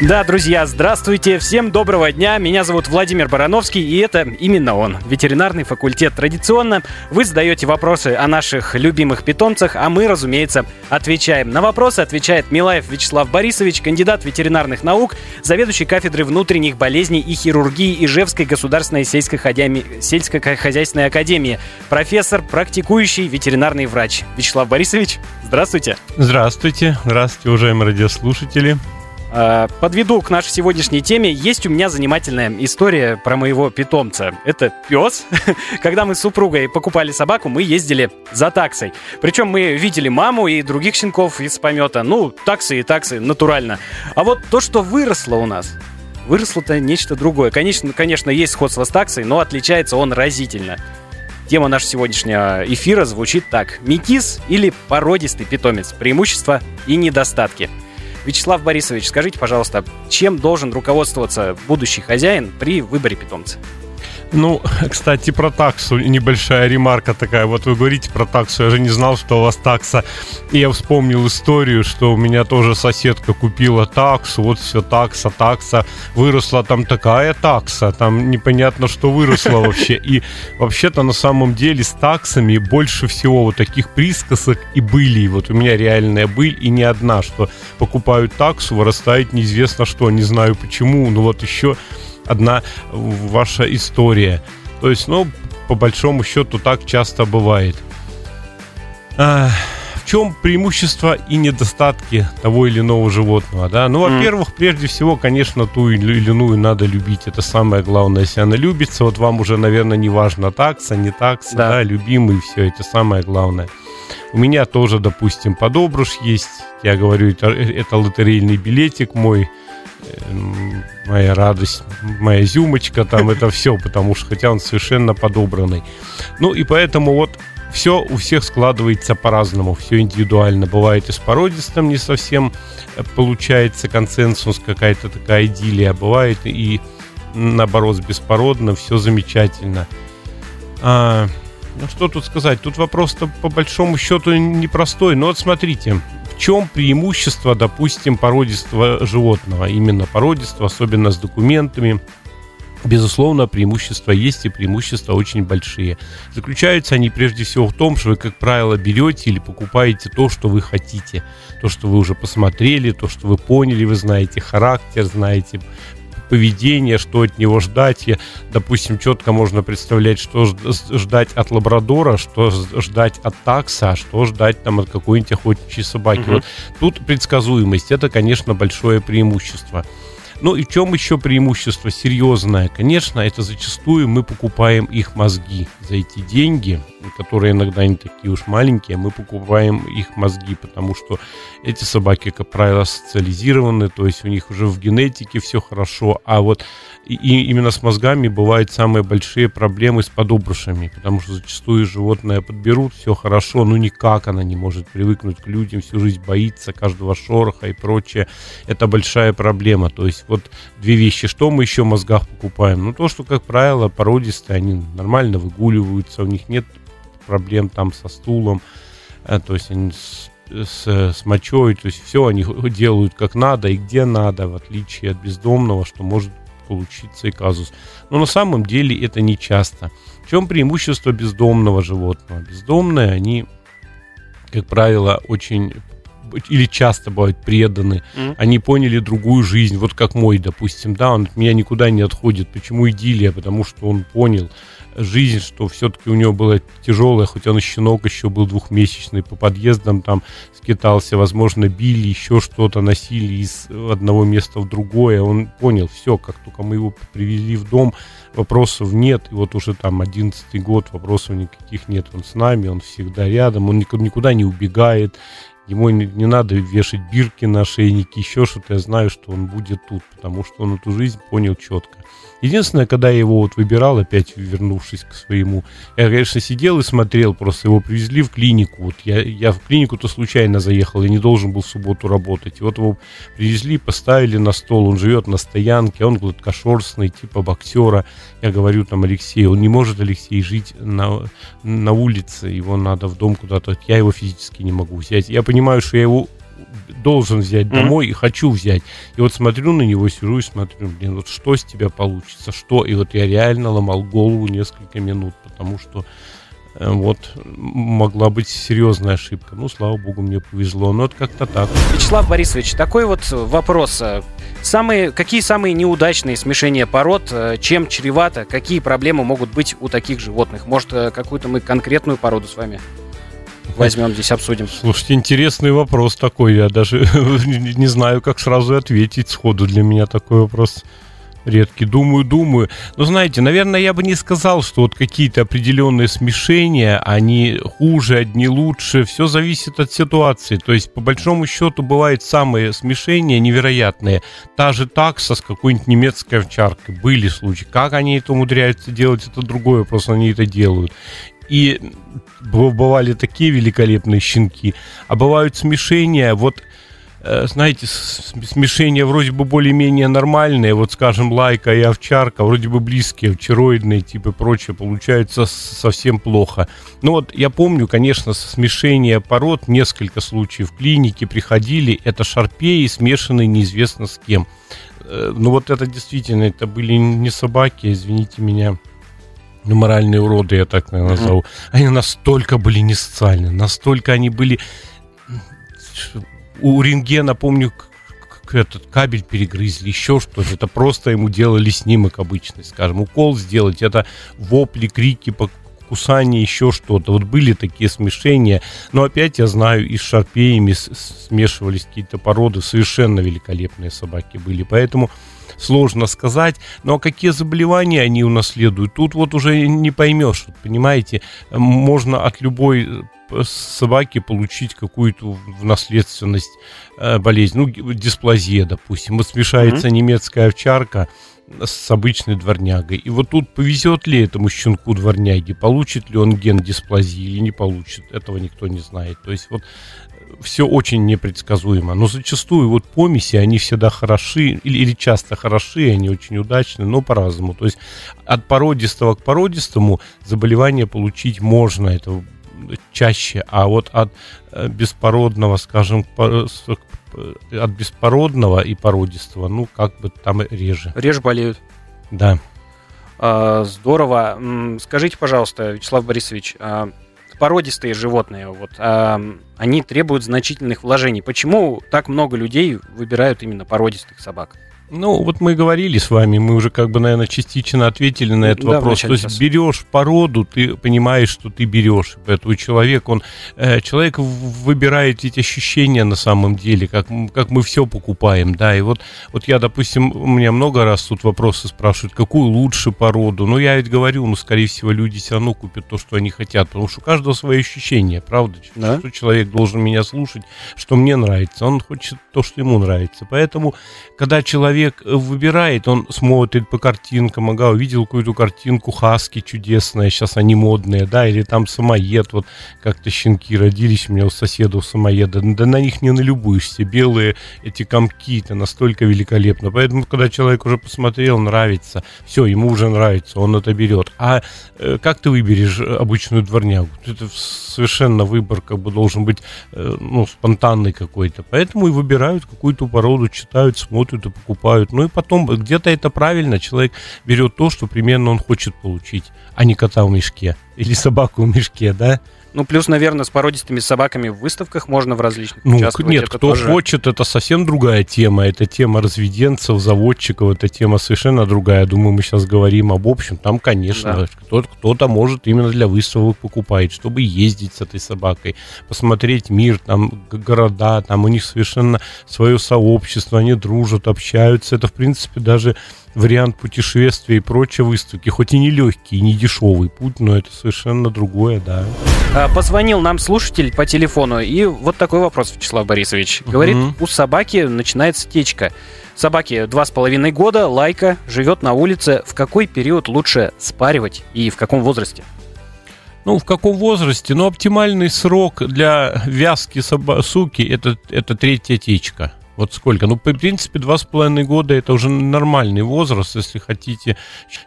Да, друзья, здравствуйте, всем доброго дня. Меня зовут Владимир Барановский, и это именно он, ветеринарный факультет. Традиционно вы задаете вопросы о наших любимых питомцах, а мы, разумеется, отвечаем. На вопросы отвечает Милаев Вячеслав Борисович, кандидат ветеринарных наук, заведующий кафедрой внутренних болезней и хирургии Ижевской государственной сельскохозяйственной академии, профессор, практикующий ветеринарный врач. Вячеслав Борисович, здравствуйте. Здравствуйте, здравствуйте, уважаемые радиослушатели. А, подведу к нашей сегодняшней теме. Есть у меня занимательная история про моего питомца. Это пес. Когда мы с супругой покупали собаку, мы ездили за таксой. Причем мы видели маму и других щенков из помета. Ну, таксы и таксы, натурально. А вот то, что выросло у нас, выросло-то нечто другое. Конечно, конечно, есть сходство с таксой, но отличается он разительно. Тема нашего сегодняшнего эфира звучит так. Метис или породистый питомец? Преимущества и недостатки. Вячеслав Борисович, скажите, пожалуйста, чем должен руководствоваться будущий хозяин при выборе питомца? Ну, кстати, про таксу небольшая ремарка такая. Вот вы говорите про таксу, я же не знал, что у вас такса. И я вспомнил историю, что у меня тоже соседка купила таксу, вот все такса, такса. Выросла там такая такса, там непонятно, что выросло вообще. И вообще-то на самом деле с таксами больше всего вот таких присказок и были. Вот у меня реальная быль и не одна, что покупают таксу, вырастает неизвестно что, не знаю почему, но вот еще одна ваша история. То есть, ну, по большому счету, так часто бывает. А, в чем преимущества и недостатки того или иного животного, да? Ну, во-первых, прежде всего, конечно, ту или иную надо любить. Это самое главное, если она любится. Вот вам уже, наверное, не важно такса, не такса, да, да любимый, все, это самое главное. У меня тоже, допустим, подобруш есть. Я говорю, это, это лотерейный билетик мой моя радость, моя зюмочка, там это все, потому что хотя он совершенно подобранный. Ну и поэтому вот все у всех складывается по-разному, все индивидуально. Бывает и с породистым не совсем э, получается консенсус, какая-то такая идиллия. Бывает и наоборот с беспородным, все замечательно. А, ну что тут сказать? Тут вопрос-то по большому счету непростой. Но вот смотрите, в чем преимущество, допустим, породистого животного? Именно породистого, особенно с документами. Безусловно, преимущества есть и преимущества очень большие. Заключаются они прежде всего в том, что вы, как правило, берете или покупаете то, что вы хотите. То, что вы уже посмотрели, то, что вы поняли, вы знаете характер, знаете поведение, что от него ждать. И, допустим, четко можно представлять, что ждать от лабрадора, что ждать от такса, а что ждать там от какой-нибудь охотничьей собаки. Угу. Вот тут предсказуемость, это, конечно, большое преимущество. Ну и в чем еще преимущество серьезное? Конечно, это зачастую мы покупаем их мозги за эти деньги, которые иногда не такие уж маленькие, мы покупаем их мозги, потому что эти собаки, как правило, социализированы, то есть у них уже в генетике все хорошо, а вот и именно с мозгами бывают самые большие проблемы с подобрушами, потому что зачастую животное подберут, все хорошо, но никак она не может привыкнуть к людям, всю жизнь боится каждого шороха и прочее. Это большая проблема. То есть вот две вещи. Что мы еще в мозгах покупаем? Ну, то, что, как правило, породистые, они нормально выгуливаются, у них нет проблем там со стулом, э, то есть они с, с, с мочой, то есть все они делают как надо и где надо, в отличие от бездомного, что может получиться и казус. Но на самом деле это не часто. В чем преимущество бездомного животного? Бездомные, они, как правило, очень или часто бывают преданы, mm. они поняли другую жизнь, вот как мой, допустим, да, он от меня никуда не отходит. Почему идиллия? Потому что он понял, жизнь, что все-таки у него была тяжелая, хоть он и щенок еще был двухмесячный, по подъездам там скитался, возможно, били, еще что-то носили из одного места в другое. Он понял, все, как только мы его привели в дом, вопросов нет. И вот уже там одиннадцатый год, вопросов никаких нет. Он с нами, он всегда рядом, он никуда не убегает. Ему не, не надо вешать бирки на шейники, еще что-то. Я знаю, что он будет тут, потому что он эту жизнь понял четко. Единственное, когда я его вот выбирал, опять вернувшись к своему, я, конечно, сидел и смотрел, просто его привезли в клинику. Вот я, я в клинику-то случайно заехал, я не должен был в субботу работать. И вот его привезли, поставили на стол, он живет на стоянке, он гладкошерстный, типа боксера. Я говорю там Алексей, он не может, Алексей, жить на, на улице, его надо в дом куда-то. Я его физически не могу взять. Я понимаю, что я его должен взять домой mm-hmm. и хочу взять. И вот смотрю на него, сижу и смотрю, блин, вот что с тебя получится, что? И вот я реально ломал голову несколько минут, потому что э, вот могла быть серьезная ошибка. Ну, слава богу, мне повезло. Но это как-то так. Вячеслав Борисович, такой вот вопрос. Самые, какие самые неудачные смешения пород, э, чем чревато, какие проблемы могут быть у таких животных? Может, э, какую-то мы конкретную породу с вами возьмем здесь, обсудим. Слушайте, интересный вопрос такой. Я даже не знаю, как сразу ответить сходу. Для меня такой вопрос редкий. Думаю, думаю. Но знаете, наверное, я бы не сказал, что вот какие-то определенные смешения, они хуже, одни лучше. Все зависит от ситуации. То есть, по большому счету, бывают самые смешения невероятные. Та же такса с какой-нибудь немецкой овчаркой. Были случаи. Как они это умудряются делать, это другой вопрос. Они это делают. И бывали такие великолепные щенки, а бывают смешения, вот э, знаете, смешения вроде бы более-менее нормальные, вот, скажем, лайка и овчарка, вроде бы близкие, овчароидные типы и прочее, получаются совсем плохо. Ну вот, я помню, конечно, смешение пород, несколько случаев в клинике приходили, это шарпеи, смешанные неизвестно с кем. Э, ну вот это действительно, это были не собаки, извините меня, ну, моральные уроды, я так, наверное, назову, mm-hmm. они настолько были не социальны, настолько они были... У рентгена, помню, этот кабель перегрызли, еще что-то. Это просто ему делали снимок обычный, скажем. Укол сделать, это вопли, крики, кусание, еще что-то. Вот были такие смешения. Но опять я знаю, и с шарпеями смешивались какие-то породы. Совершенно великолепные собаки были. Поэтому сложно сказать. А какие заболевания они унаследуют, тут вот уже не поймешь, понимаете. Можно от любой э, собаки получить какую-то в наследственность э, болезнь. Ну, дисплазия, допустим. Вот смешается mm-hmm. немецкая овчарка с обычной дворнягой. И вот тут повезет ли этому щенку дворняги, получит ли он ген дисплазии или не получит, этого никто не знает. То есть вот все очень непредсказуемо. Но зачастую вот помеси, они всегда хороши, или, или часто хороши, они очень удачны, но по-разному. То есть от породистого к породистому заболевание получить можно, это чаще, а вот от э, беспородного, скажем, от беспородного и породистого, ну, как бы там реже. Реже болеют. Да. А, здорово. Скажите, пожалуйста, Вячеслав Борисович, а породистые животные, вот, а, они требуют значительных вложений. Почему так много людей выбирают именно породистых собак? Ну, вот мы говорили с вами, мы уже как бы, наверное, частично ответили на этот да, вопрос. То есть сейчас. берешь породу, ты понимаешь, что ты берешь. Поэтому человек, он, э, человек выбирает эти ощущения на самом деле, как, как мы все покупаем, да. И вот, вот я, допустим, у меня много раз тут вопросы спрашивают, какую лучше породу. Ну, я ведь говорю, ну, скорее всего, люди все равно купят то, что они хотят, потому что у каждого свои ощущения, правда? Да? Что человек должен меня слушать, что мне нравится. Он хочет то, что ему нравится. Поэтому, когда человек человек выбирает, он смотрит по картинкам, ага, увидел какую-то картинку хаски чудесная, сейчас они модные, да, или там самоед, вот как-то щенки родились у меня у соседов самоеда, да на них не налюбуешься, белые эти комки, это настолько великолепно, поэтому, когда человек уже посмотрел, нравится, все, ему уже нравится, он это берет. А э, как ты выберешь обычную дворнягу? Это совершенно выбор как бы должен быть, э, ну, спонтанный какой-то, поэтому и выбирают какую-то породу, читают, смотрят и покупают покупают. Ну и потом где-то это правильно, человек берет то, что примерно он хочет получить, а не кота в мешке или собаку в мешке, да? Ну, плюс, наверное, с породистыми собаками в выставках можно в различных ну, участвовать. Нет, это кто тоже... хочет, это совсем другая тема. Это тема разведенцев, заводчиков, это тема совершенно другая. Думаю, мы сейчас говорим об общем. Там, конечно, да. кто-то, кто-то может именно для выставок покупать, чтобы ездить с этой собакой, посмотреть мир, там, города, там у них совершенно свое сообщество, они дружат, общаются. Это, в принципе, даже вариант путешествия и прочие выставки, хоть и не легкий, и не дешевый путь, но это совершенно другое, да. А, позвонил нам слушатель по телефону, и вот такой вопрос, Вячеслав Борисович. Говорит, угу. у собаки начинается течка. Собаке два с половиной года, лайка, живет на улице. В какой период лучше спаривать и в каком возрасте? Ну, в каком возрасте? Ну, оптимальный срок для вязки соба- суки это, это третья течка. Вот сколько? Ну, в принципе, два с половиной года это уже нормальный возраст. Если хотите,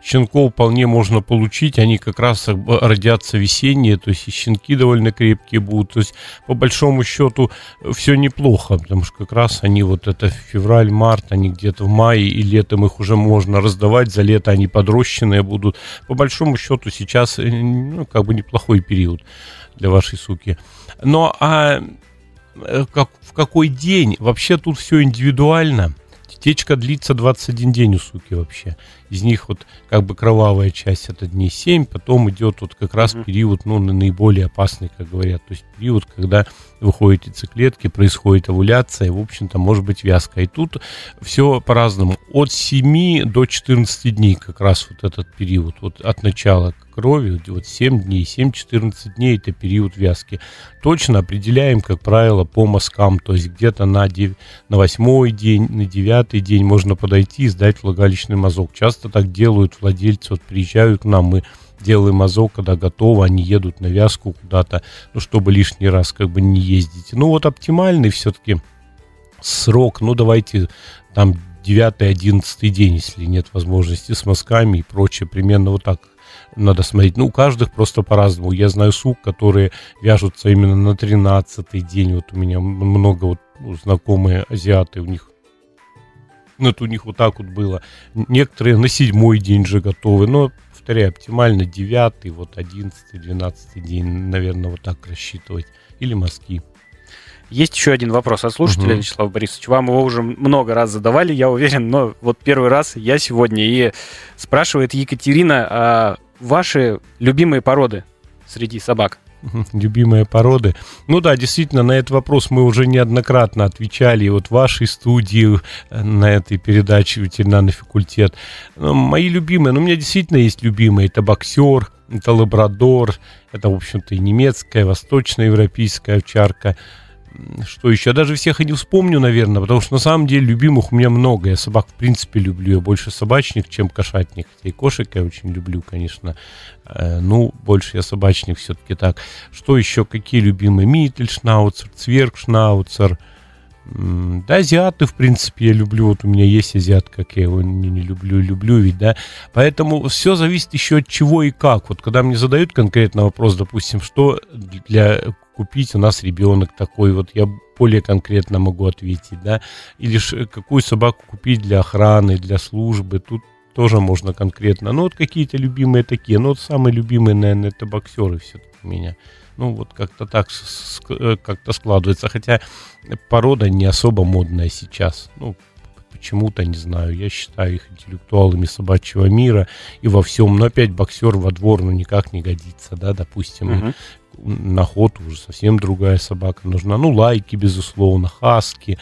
щенков вполне можно получить. Они как раз родятся весенние, то есть и щенки довольно крепкие будут. То есть, по большому счету, все неплохо, потому что как раз они вот это февраль, март, они где-то в мае и летом их уже можно раздавать. За лето они подрощенные будут. По большому счету, сейчас, э, ну, как бы неплохой период для вашей суки. Но а Э, как, в какой день. Вообще тут все индивидуально. Течка длится 21 день у суки вообще. Из них вот как бы кровавая часть это дней 7, потом идет вот как раз период, ну, наиболее опасный, как говорят. То есть период, когда выходят яйцеклетки, происходит овуляция, и, в общем-то, может быть вязка. И тут все по-разному. От 7 до 14 дней как раз вот этот период, вот от начала крови, вот 7 дней, 7-14 дней это период вязки. Точно определяем, как правило, по мазкам, то есть где-то на, 9, на 8 день, на 9 день можно подойти и сдать влагалищный мазок. Часто так делают владельцы, вот приезжают к нам, мы делаем мазок, когда готово, они едут на вязку куда-то, ну, чтобы лишний раз как бы не ездить. Ну, вот оптимальный все-таки срок, ну, давайте там 9-11 день, если нет возможности с мазками и прочее, примерно вот так надо смотреть. Ну, у каждых просто по-разному. Я знаю сук, которые вяжутся именно на 13-й день. Вот у меня много вот знакомые азиаты, у них ну, это у них вот так вот было. Некоторые на седьмой день же готовы. Но повторяю, оптимально 9, вот 11, 12 день, наверное, вот так рассчитывать. Или мазки. Есть еще один вопрос от слушателя, угу. Вячеслав Борисович. Вам его уже много раз задавали, я уверен, но вот первый раз я сегодня. И спрашивает Екатерина, а ваши любимые породы среди собак? любимые породы. Ну да, действительно, на этот вопрос мы уже неоднократно отвечали и вот в вашей студии э, на этой передаче «Ветеринарный факультет». Ну, мои любимые, ну у меня действительно есть любимые. Это боксер, это лабрадор, это, в общем-то, и немецкая, восточноевропейская овчарка – что еще? Я даже всех и не вспомню, наверное, потому что на самом деле любимых у меня много. Я собак в принципе люблю. Я больше собачник, чем кошатник. И кошек я очень люблю, конечно. Э, ну, больше я собачник все-таки так. Что еще? Какие любимые? Миттельшнауцер, Цвергшнауцер. Да, азиаты, в принципе, я люблю. Вот у меня есть азиат, как я его не, не люблю, люблю ведь, да. Поэтому все зависит еще от чего и как. Вот когда мне задают конкретно вопрос, допустим, что для купить, у нас ребенок такой, вот я более конкретно могу ответить, да, или какую собаку купить для охраны, для службы, тут тоже можно конкретно. Ну, вот какие-то любимые такие, ну, вот самые любимые, наверное, это боксеры все-таки у меня. Ну, вот как-то так э, как-то складывается, хотя порода не особо модная сейчас, ну, почему-то, не знаю, я считаю их интеллектуалами собачьего мира и во всем, но опять боксер во двор, ну, никак не годится, да, допустим, uh-huh на ход уже совсем другая собака нужна. Ну, лайки, безусловно, хаски,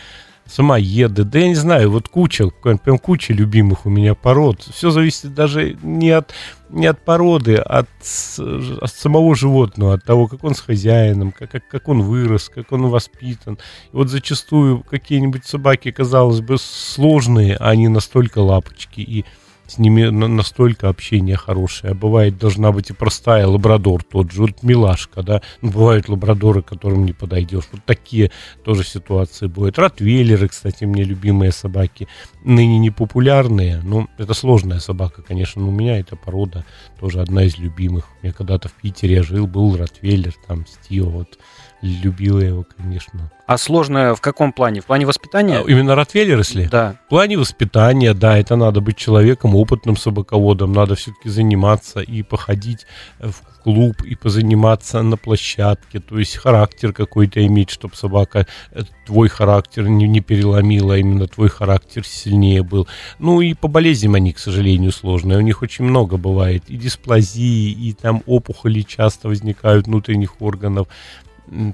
самоеды, да я не знаю, вот куча, прям куча любимых у меня пород. Все зависит даже не от, не от породы, а от, от самого животного, от того, как он с хозяином, как, как, как он вырос, как он воспитан. И вот зачастую какие-нибудь собаки, казалось бы, сложные, а они настолько лапочки и с ними настолько общение хорошее. Бывает, должна быть и простая лабрадор тот же, вот милашка, да. Ну, бывают лабрадоры, которым не подойдешь. Вот такие тоже ситуации бывают. Ротвейлеры, кстати, мне любимые собаки. Ныне не популярные, но это сложная собака, конечно. Но у меня эта порода тоже одна из любимых. Я когда-то в Питере жил, был ротвейлер, там, Стио, вот любила его, конечно. А сложное в каком плане? В плане воспитания? А, именно Ротвейлер, если? Да. В плане воспитания, да, это надо быть человеком, опытным собаководом, надо все-таки заниматься и походить в клуб, и позаниматься на площадке, то есть характер какой-то иметь, чтобы собака э, твой характер не, не переломила, а именно твой характер сильнее был. Ну и по болезням они, к сожалению, сложные. У них очень много бывает и дисплазии, и там опухоли часто возникают внутренних органов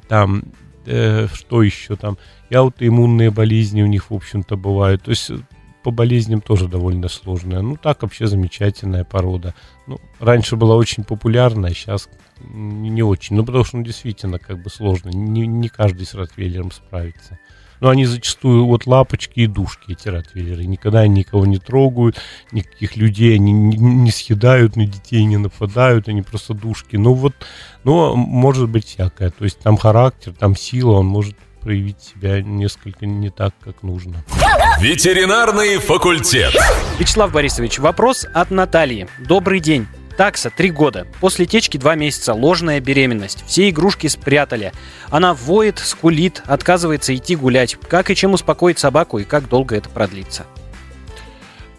там, э, что еще там, и аутоиммунные болезни у них, в общем-то, бывают. То есть э, по болезням тоже довольно сложная. Ну, так вообще замечательная порода. Ну, раньше была очень популярная, сейчас не очень. Ну, потому что, ну, действительно, как бы сложно. Не, не каждый с Ротвейлером справится. Но они зачастую вот лапочки и душки, эти ротвейлеры. Никогда никого не трогают, никаких людей они не, не съедают, на детей не нападают, они просто душки. Ну вот, но может быть всякое. То есть там характер, там сила, он может проявить себя несколько не так, как нужно. Ветеринарный факультет. Вячеслав Борисович, вопрос от Натальи. Добрый день. Такса три года. После течки два месяца. Ложная беременность. Все игрушки спрятали. Она воет, скулит, отказывается идти гулять. Как и чем успокоить собаку и как долго это продлится?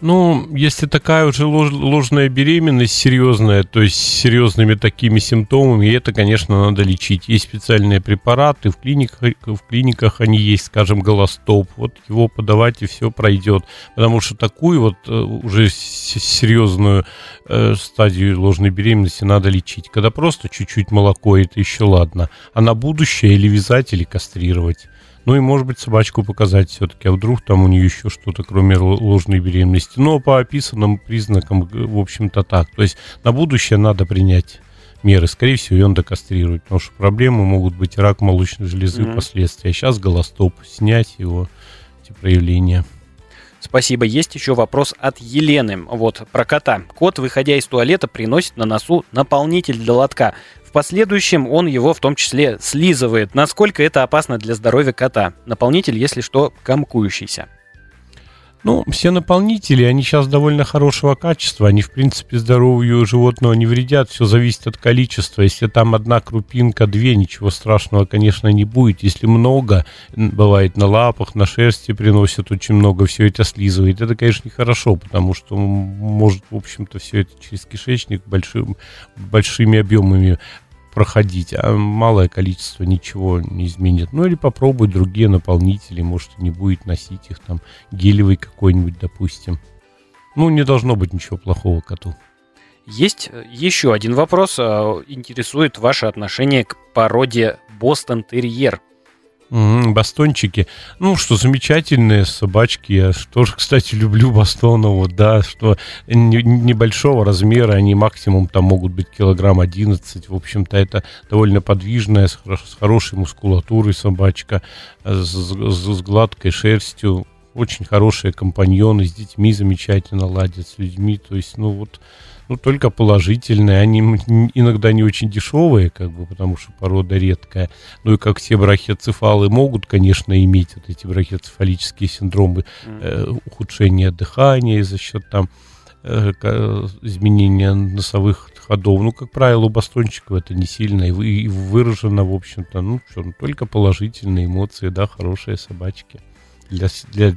Ну, если такая уже лож, ложная беременность серьезная, то есть с серьезными такими симптомами, это, конечно, надо лечить. Есть специальные препараты, в клиниках, в клиниках они есть, скажем, голостоп. Вот его подавать и все пройдет. Потому что такую вот э, уже серьезную э, стадию ложной беременности надо лечить. Когда просто чуть-чуть молоко, это еще ладно. А на будущее или вязать, или кастрировать. Ну и, может быть, собачку показать все-таки, а вдруг там у нее еще что-то, кроме ложной беременности. Но по описанным признакам, в общем-то, так. То есть на будущее надо принять меры. Скорее всего, ее надо кастрировать, потому что проблемы могут быть рак молочной железы mm-hmm. впоследствии. А сейчас голостоп, снять его, эти проявления. Спасибо. Есть еще вопрос от Елены. Вот, про кота. Кот, выходя из туалета, приносит на носу наполнитель для лотка последующем он его в том числе слизывает. Насколько это опасно для здоровья кота? Наполнитель, если что, комкующийся. Ну, все наполнители, они сейчас довольно хорошего качества, они, в принципе, здоровью животного не вредят, все зависит от количества. Если там одна крупинка, две, ничего страшного, конечно, не будет. Если много, бывает на лапах, на шерсти приносят очень много, все это слизывает. Это, конечно, нехорошо, потому что может, в общем-то, все это через кишечник большим, большими объемами проходить, а малое количество ничего не изменит. Ну или попробуй другие наполнители, может не будет носить их там, гелевый какой-нибудь, допустим. Ну, не должно быть ничего плохого коту. Есть э, еще один вопрос. Э, интересует ваше отношение к породе Бостон Терьер. Бастончики. Ну, что замечательные собачки. Я тоже, кстати, люблю бастонов. Да, что небольшого размера, они максимум там могут быть килограмм 11. В общем-то, это довольно подвижная, с, хорошей мускулатурой собачка, с, с, с гладкой шерстью. Очень хорошие компаньоны, с детьми замечательно ладят, с людьми. То есть, ну вот, ну, только положительные. Они иногда не очень дешевые, как бы, потому что порода редкая. Ну и как все брахиоцефалы могут, конечно, иметь вот эти брахиоцефалические синдромы, э, ухудшение дыхания за счет там э, изменения носовых ходов. Ну, как правило, у бастончиков это не сильно и выражено, в общем-то. Ну, что, ну, только положительные эмоции, да, хорошие собачки. Для, для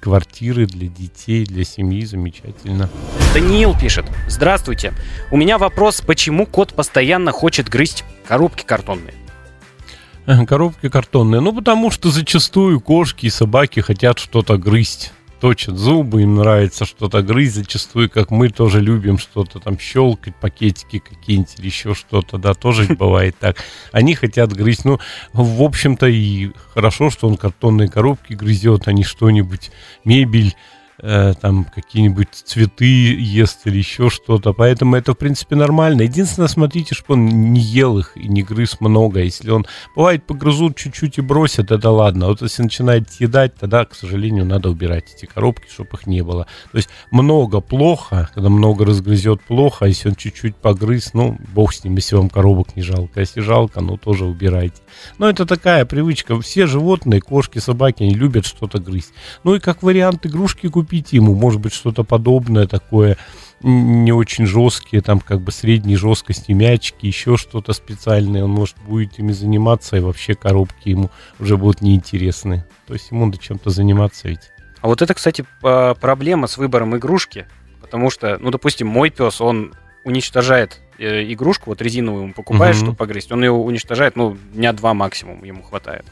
квартиры для детей, для семьи замечательно. Даниил пишет. Здравствуйте. У меня вопрос, почему кот постоянно хочет грызть коробки картонные? Коробки картонные. Ну, потому что зачастую кошки и собаки хотят что-то грызть точат зубы, им нравится что-то грызть, зачастую, как мы тоже любим что-то там щелкать, пакетики какие-нибудь или еще что-то, да, тоже бывает так. Они хотят грызть, ну, в общем-то, и хорошо, что он картонные коробки грызет, а не что-нибудь, мебель, э, там какие-нибудь цветы ест или еще что-то. Поэтому это, в принципе, нормально. Единственное, смотрите, чтобы он не ел их и не грыз много. Если он, бывает, погрызут чуть-чуть и бросят, это ладно. Вот если начинает съедать, тогда, к сожалению, надо убирать эти коробки, чтобы их не было. То есть много плохо, когда много разгрызет плохо, а если он чуть-чуть погрыз, ну, бог с ним, если вам коробок не жалко. А если жалко, ну, тоже убирайте. Но это такая привычка. Все животные, кошки, собаки, они любят что-то грызть. Ну и как вариант игрушки купить ему, может быть, что-то подобное такое, не очень жесткие, там как бы средней жесткости мячики, еще что-то специальное, он может будет ими заниматься, и вообще коробки ему уже будут неинтересны. То есть ему надо чем-то заниматься ведь. А вот это, кстати, проблема с выбором игрушки, потому что, ну, допустим, мой пес, он уничтожает э, игрушку, вот резиновую ему покупаешь, угу. чтобы погрызть, он ее уничтожает, ну, дня два максимум ему хватает.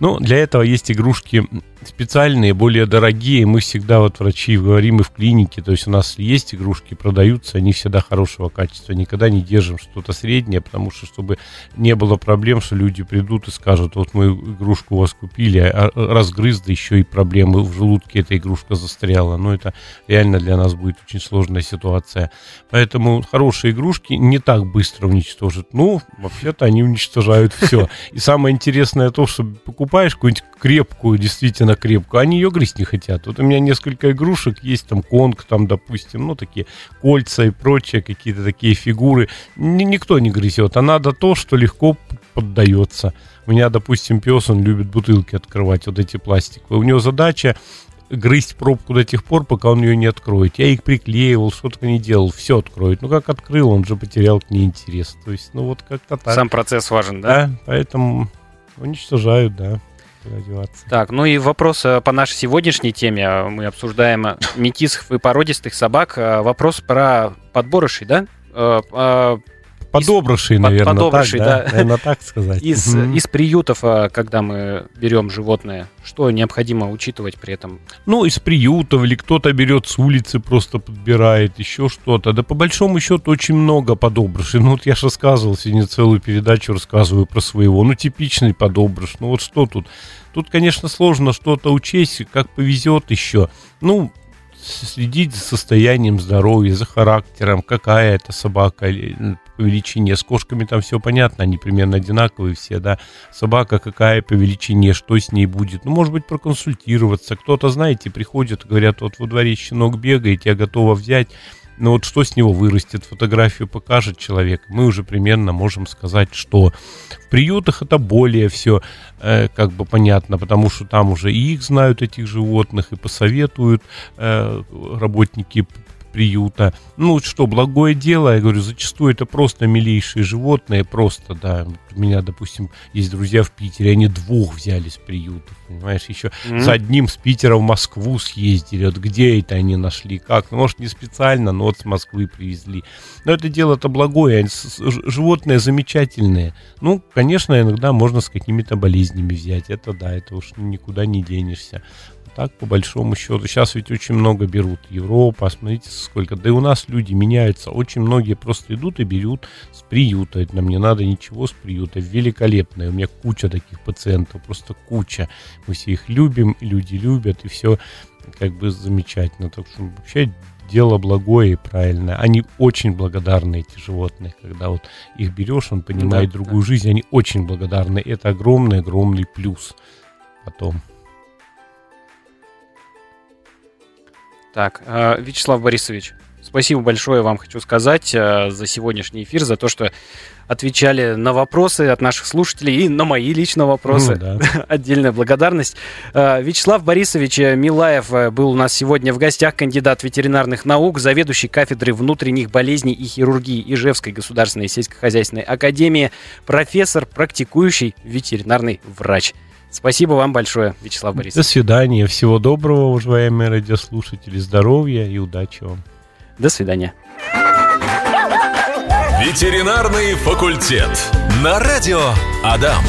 Ну, для этого есть игрушки специальные, более дорогие. Мы всегда, вот врачи говорим и в клинике, то есть у нас есть игрушки, продаются, они всегда хорошего качества. Никогда не держим что-то среднее, потому что, чтобы не было проблем, что люди придут и скажут, вот мы игрушку у вас купили, а разгрыз, да еще и проблемы в желудке эта игрушка застряла. Но это реально для нас будет очень сложная ситуация. Поэтому хорошие игрушки не так быстро уничтожат. Ну, вообще-то они уничтожают все. И самое интересное то, что покупаешь какую-нибудь крепкую, действительно крепкую, они ее грызть не хотят. Вот у меня несколько игрушек есть, там конг, там, допустим, ну, такие кольца и прочие какие-то такие фигуры. Ни, никто не грызет, а надо то, что легко поддается. У меня, допустим, пес, он любит бутылки открывать, вот эти пластиковые. У него задача грызть пробку до тех пор, пока он ее не откроет. Я их приклеивал, что-то не делал, все откроет. Ну, как открыл, он же потерял к ней интерес. То есть, ну, вот как-то так. Сам процесс важен, да? Да, поэтому уничтожают, да. Так, ну и вопрос э, по нашей сегодняшней теме. Мы обсуждаем э, метисов и породистых собак. Э, вопрос про подборышей, да? Подобравший, из, наверное, подобравший, так, да. да? Наверное, так сказать. Из, из приютов, а, когда мы берем животное, что необходимо учитывать при этом? Ну, из приютов, или кто-то берет с улицы, просто подбирает, еще что-то. Да по большому счету очень много подобрышей. Ну, вот я же рассказывал сегодня целую передачу, рассказываю про своего. Ну, типичный подобрыш. Ну, вот что тут? Тут, конечно, сложно что-то учесть, как повезет еще. Ну, следить за состоянием здоровья, за характером, какая это собака по величине. С кошками там все понятно, они примерно одинаковые все, да. Собака какая по величине, что с ней будет. Ну, может быть, проконсультироваться. Кто-то, знаете, приходит, говорят, вот во дворе щенок бегает, я готова взять. Но вот что с него вырастет, фотографию покажет человек, мы уже примерно можем сказать, что в приютах это более все э, как бы понятно, потому что там уже и их знают, этих животных, и посоветуют э, работники приюта. Ну, что, благое дело, я говорю, зачастую это просто милейшие животные, просто, да. У меня, допустим, есть друзья в Питере, они двух взяли с приютов, понимаешь, еще mm-hmm. с одним с Питера в Москву съездили, вот где это они нашли, как, ну, может, не специально, но вот с Москвы привезли. Но это дело-то благое, животные замечательные. Ну, конечно, иногда можно с какими-то болезнями взять, это да, это уж никуда не денешься так по большому счету. Сейчас ведь очень много берут. Европа, смотрите, сколько. Да и у нас люди меняются. Очень многие просто идут и берут с приюта. Это нам не надо ничего с приюта. Великолепно. У меня куча таких пациентов, просто куча. Мы все их любим, люди любят, и все как бы замечательно. Так что вообще дело благое и правильное. Они очень благодарны, эти животные, когда вот их берешь, он понимает да, другую да. жизнь, они очень благодарны. Это огромный-огромный плюс потом. Так, э, Вячеслав Борисович, спасибо большое вам хочу сказать э, за сегодняшний эфир, за то, что отвечали на вопросы от наших слушателей и на мои лично вопросы. Ну, да. Отдельная благодарность. Э, Вячеслав Борисович Милаев был у нас сегодня в гостях, кандидат ветеринарных наук, заведующий кафедрой внутренних болезней и хирургии Ижевской государственной сельскохозяйственной академии, профессор, практикующий ветеринарный врач. Спасибо вам большое, Вячеслав Борисович. До свидания. Всего доброго, уважаемые радиослушатели. Здоровья и удачи вам. До свидания. Ветеринарный факультет. На радио Адам.